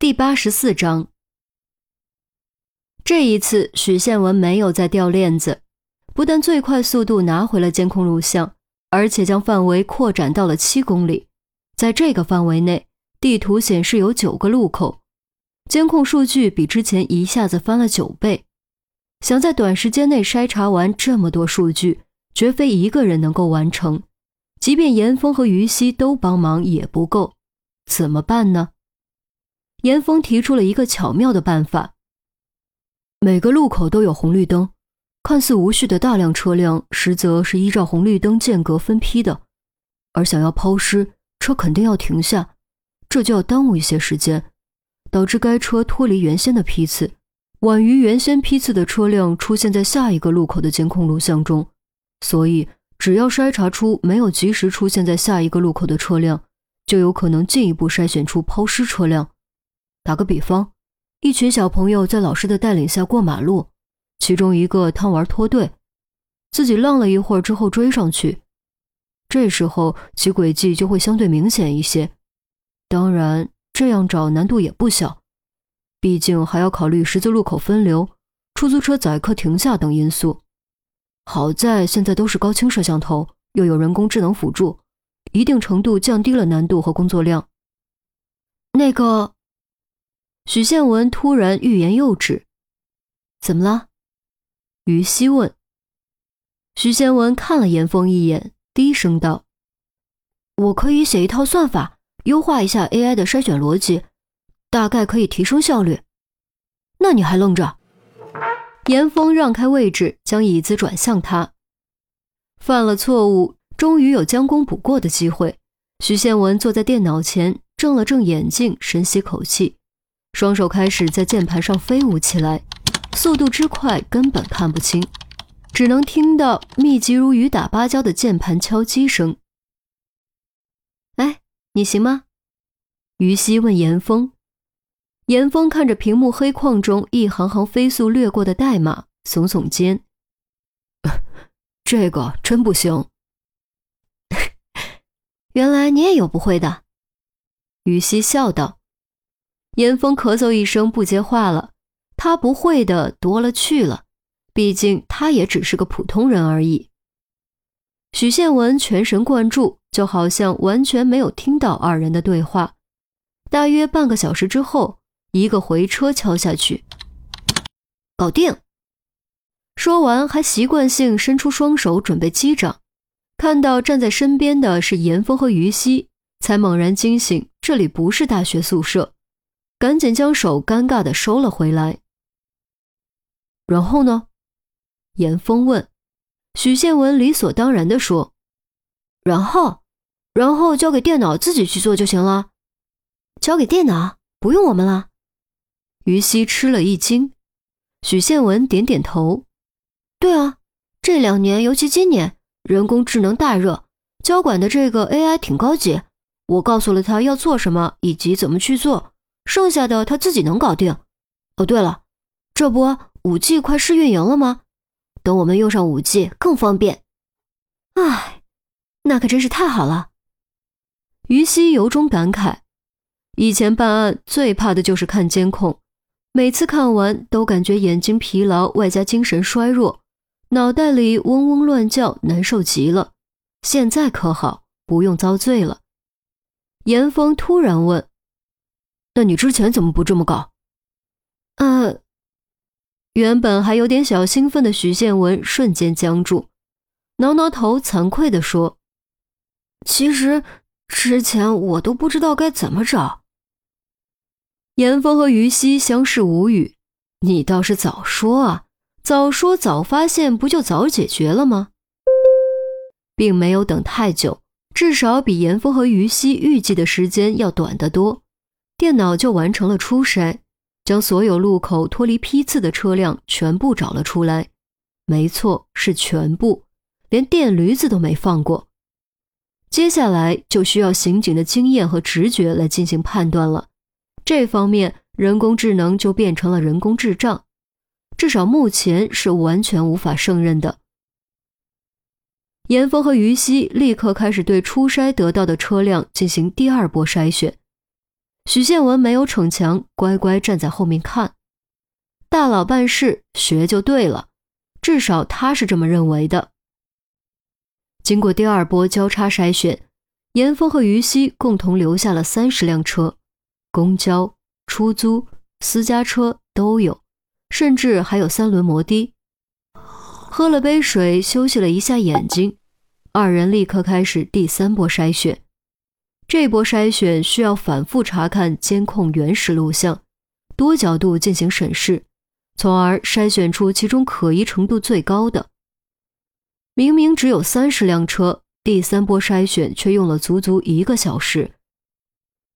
第八十四章，这一次许宪文没有再掉链子，不但最快速度拿回了监控录像，而且将范围扩展到了七公里。在这个范围内，地图显示有九个路口，监控数据比之前一下子翻了九倍。想在短时间内筛查完这么多数据，绝非一个人能够完成。即便严峰和于西都帮忙也不够，怎么办呢？严峰提出了一个巧妙的办法：每个路口都有红绿灯，看似无序的大量车辆，实则是依照红绿灯间隔分批的。而想要抛尸，车肯定要停下，这就要耽误一些时间，导致该车脱离原先的批次，晚于原先批次的车辆出现在下一个路口的监控录像中。所以。只要筛查出没有及时出现在下一个路口的车辆，就有可能进一步筛选出抛尸车辆。打个比方，一群小朋友在老师的带领下过马路，其中一个贪玩脱队，自己浪了一会儿之后追上去，这时候其轨迹就会相对明显一些。当然，这样找难度也不小，毕竟还要考虑十字路口分流、出租车载客停下等因素。好在现在都是高清摄像头，又有人工智能辅助，一定程度降低了难度和工作量。那个，许宪文突然欲言又止，怎么了？于西问。许宪文看了严峰一眼，低声道：“我可以写一套算法，优化一下 AI 的筛选逻辑，大概可以提升效率。那你还愣着？”严峰让开位置，将椅子转向他。犯了错误，终于有将功补过的机会。徐宪文坐在电脑前，正了正眼睛，深吸口气，双手开始在键盘上飞舞起来，速度之快，根本看不清，只能听到密集如雨打芭蕉的键盘敲击声。哎，你行吗？于西问严峰。严峰看着屏幕黑框中一行行飞速掠过的代码，耸耸肩：“这个真不行。原来你也有不会的。”于西笑道。严峰咳嗽一声，不接话了。他不会的多了去了，毕竟他也只是个普通人而已。许宪文全神贯注，就好像完全没有听到二人的对话。大约半个小时之后。一个回车敲下去，搞定。说完，还习惯性伸出双手准备击掌。看到站在身边的是严峰和于西，才猛然惊醒，这里不是大学宿舍，赶紧将手尴尬的收了回来。然后呢？严峰问。许宪文理所当然的说：“然后，然后交给电脑自己去做就行了。交给电脑，不用我们了。”于西吃了一惊，许宪文点点头：“对啊，这两年，尤其今年，人工智能大热，交管的这个 AI 挺高级。我告诉了他要做什么以及怎么去做，剩下的他自己能搞定。哦，对了，这不五 G 快试运营了吗？等我们用上五 G 更方便。哎，那可真是太好了。”于西由衷感慨：以前办案最怕的就是看监控。每次看完都感觉眼睛疲劳，外加精神衰弱，脑袋里嗡嗡乱叫，难受极了。现在可好，不用遭罪了。严峰突然问：“那你之前怎么不这么搞？”呃，原本还有点小兴奋的许宪文瞬间僵住，挠挠头，惭愧地说：“其实之前我都不知道该怎么找。”严峰和于西相视无语。你倒是早说啊！早说早发现，不就早解决了吗？并没有等太久，至少比严峰和于西预计的时间要短得多。电脑就完成了初筛，将所有路口脱离批次的车辆全部找了出来。没错，是全部，连电驴子都没放过。接下来就需要刑警的经验和直觉来进行判断了。这方面，人工智能就变成了人工智障，至少目前是完全无法胜任的。严峰和于西立刻开始对初筛得到的车辆进行第二波筛选。许建文没有逞强，乖乖站在后面看。大佬办事学就对了，至少他是这么认为的。经过第二波交叉筛选，严峰和于西共同留下了三十辆车，公交、出租、私家车都有，甚至还有三轮摩的。喝了杯水，休息了一下眼睛，二人立刻开始第三波筛选。这波筛选需要反复查看监控原始录像，多角度进行审视，从而筛选出其中可疑程度最高的。明明只有三十辆车，第三波筛选却用了足足一个小时。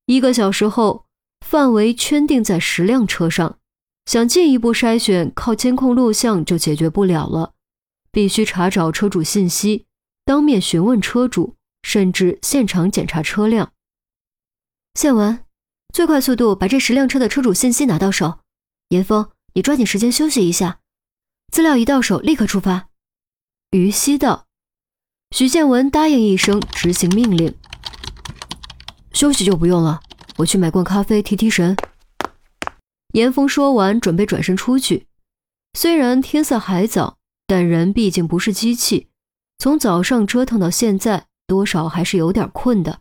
一个小时后，范围圈定在十辆车上，想进一步筛选，靠监控录像就解决不了了。必须查找车主信息，当面询问车主，甚至现场检查车辆。谢文，最快速度把这十辆车的车主信息拿到手。严峰，你抓紧时间休息一下，资料一到手立刻出发。于西道。许建文答应一声，执行命令。休息就不用了，我去买罐咖啡提提神。严峰说完，准备转身出去。虽然天色还早。但人毕竟不是机器，从早上折腾到现在，多少还是有点困的。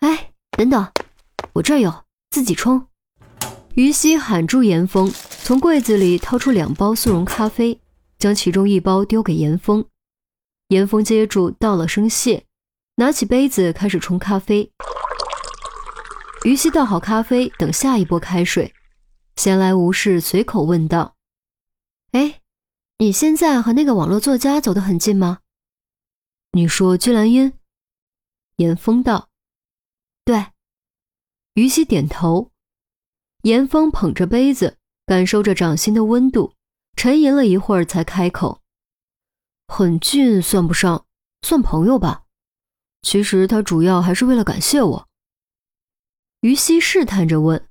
哎，等等，我这儿有，自己冲。于西喊住严峰，从柜子里掏出两包速溶咖啡，将其中一包丢给严峰。严峰接住，道了声谢，拿起杯子开始冲咖啡。于西倒好咖啡，等下一波开水，闲来无事，随口问道：“哎。”你现在和那个网络作家走得很近吗？你说居兰音？严峰道：“对。”于西点头。严峰捧着杯子，感受着掌心的温度，沉吟了一会儿，才开口：“很近算不上，算朋友吧。其实他主要还是为了感谢我。”于西试探着问：“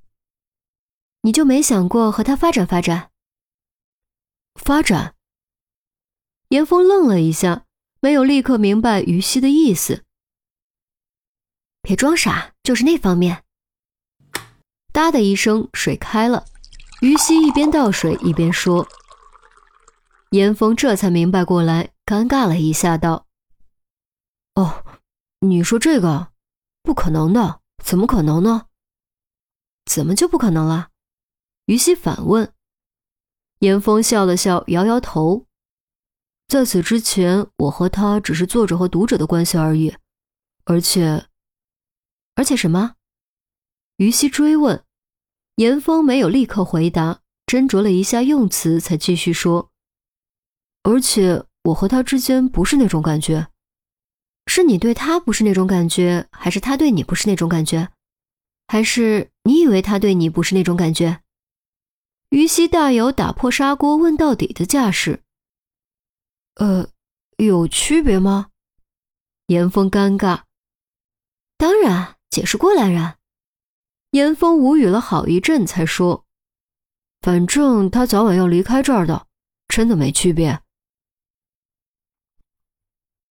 你就没想过和他发展发展？”发展。严峰愣了一下，没有立刻明白于西的意思。别装傻，就是那方面。哒的一声，水开了。于西一边倒水一边说。严峰这才明白过来，尴尬了一下，道：“哦，你说这个，不可能的，怎么可能呢？怎么就不可能了？”于西反问。严峰笑了笑，摇摇头。在此之前，我和他只是作者和读者的关系而已，而且，而且什么？于西追问，严峰没有立刻回答，斟酌了一下用词，才继续说：“而且我和他之间不是那种感觉，是你对他不是那种感觉，还是他对你不是那种感觉，还是你以为他对你不是那种感觉？”于西大有打破砂锅问到底的架势。呃，有区别吗？严峰尴尬。当然，解释过来人。严峰无语了好一阵，才说：“反正他早晚要离开这儿的，真的没区别。”